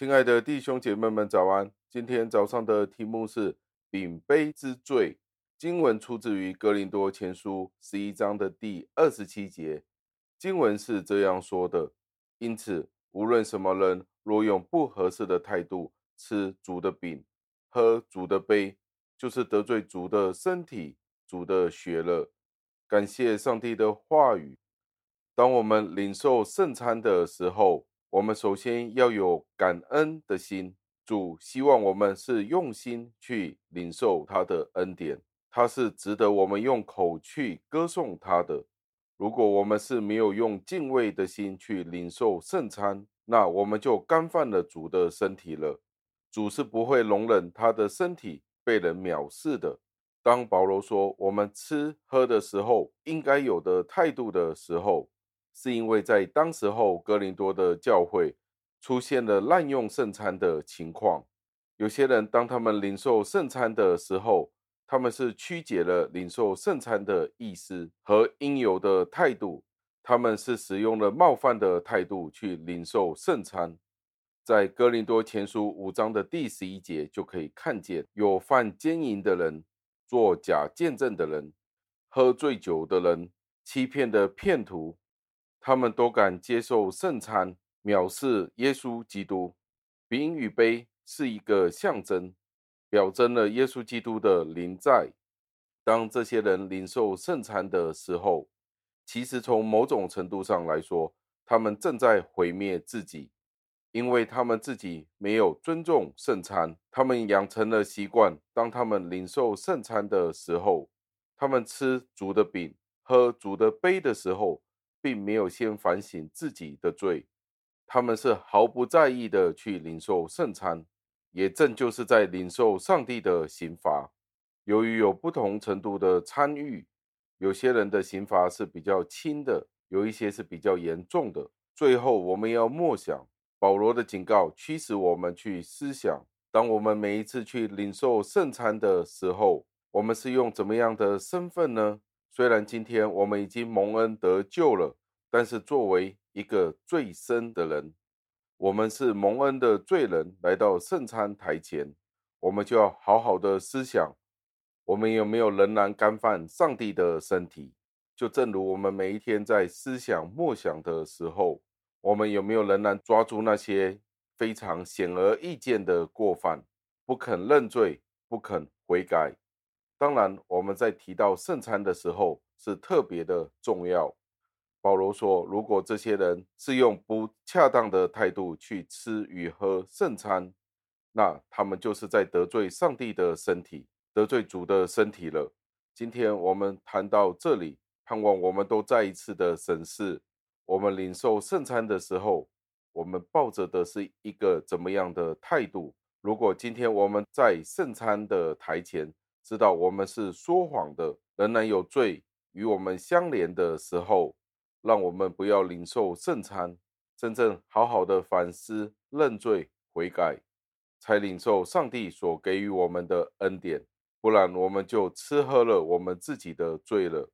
亲爱的弟兄姐妹们，早安！今天早上的题目是饼杯之罪。经文出自于哥林多前书十一章的第二十七节。经文是这样说的：因此，无论什么人，若用不合适的态度吃主的饼、喝主的杯，就是得罪主的身体、主的血了。感谢上帝的话语。当我们领受圣餐的时候，我们首先要有感恩的心，主希望我们是用心去领受他的恩典，他是值得我们用口去歌颂他的。如果我们是没有用敬畏的心去领受圣餐，那我们就干犯了主的身体了。主是不会容忍他的身体被人藐视的。当保罗说我们吃喝的时候应该有的态度的时候，是因为在当时候哥林多的教会出现了滥用圣餐的情况。有些人当他们领受圣餐的时候，他们是曲解了领受圣餐的意思和应有的态度，他们是使用了冒犯的态度去领受圣餐。在哥林多前书五章的第十一节就可以看见，有犯奸淫的人，作假见证的人，喝醉酒的人，欺骗的骗徒。他们都敢接受圣餐，藐视耶稣基督。饼与杯是一个象征，表征了耶稣基督的临在。当这些人领受圣餐的时候，其实从某种程度上来说，他们正在毁灭自己，因为他们自己没有尊重圣餐。他们养成了习惯，当他们领受圣餐的时候，他们吃主的饼、喝主的杯的时候。并没有先反省自己的罪，他们是毫不在意的去领受圣餐，也正就是在领受上帝的刑罚。由于有不同程度的参与，有些人的刑罚是比较轻的，有一些是比较严重的。最后，我们要默想保罗的警告，驱使我们去思想：当我们每一次去领受圣餐的时候，我们是用怎么样的身份呢？虽然今天我们已经蒙恩得救了，但是作为一个罪深的人，我们是蒙恩的罪人，来到圣餐台前，我们就要好好的思想，我们有没有仍然干犯上帝的身体？就正如我们每一天在思想默想的时候，我们有没有仍然抓住那些非常显而易见的过犯，不肯认罪，不肯悔改？当然，我们在提到圣餐的时候是特别的重要。保罗说，如果这些人是用不恰当的态度去吃与喝圣餐，那他们就是在得罪上帝的身体，得罪主的身体了。今天我们谈到这里，盼望我们都再一次的审视，我们领受圣餐的时候，我们抱着的是一个怎么样的态度？如果今天我们在圣餐的台前，知道我们是说谎的，仍然有罪与我们相连的时候，让我们不要领受圣餐，真正好好的反思、认罪、悔改，才领受上帝所给予我们的恩典。不然，我们就吃喝了我们自己的罪了。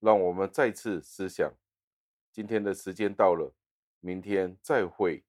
让我们再次思想，今天的时间到了，明天再会。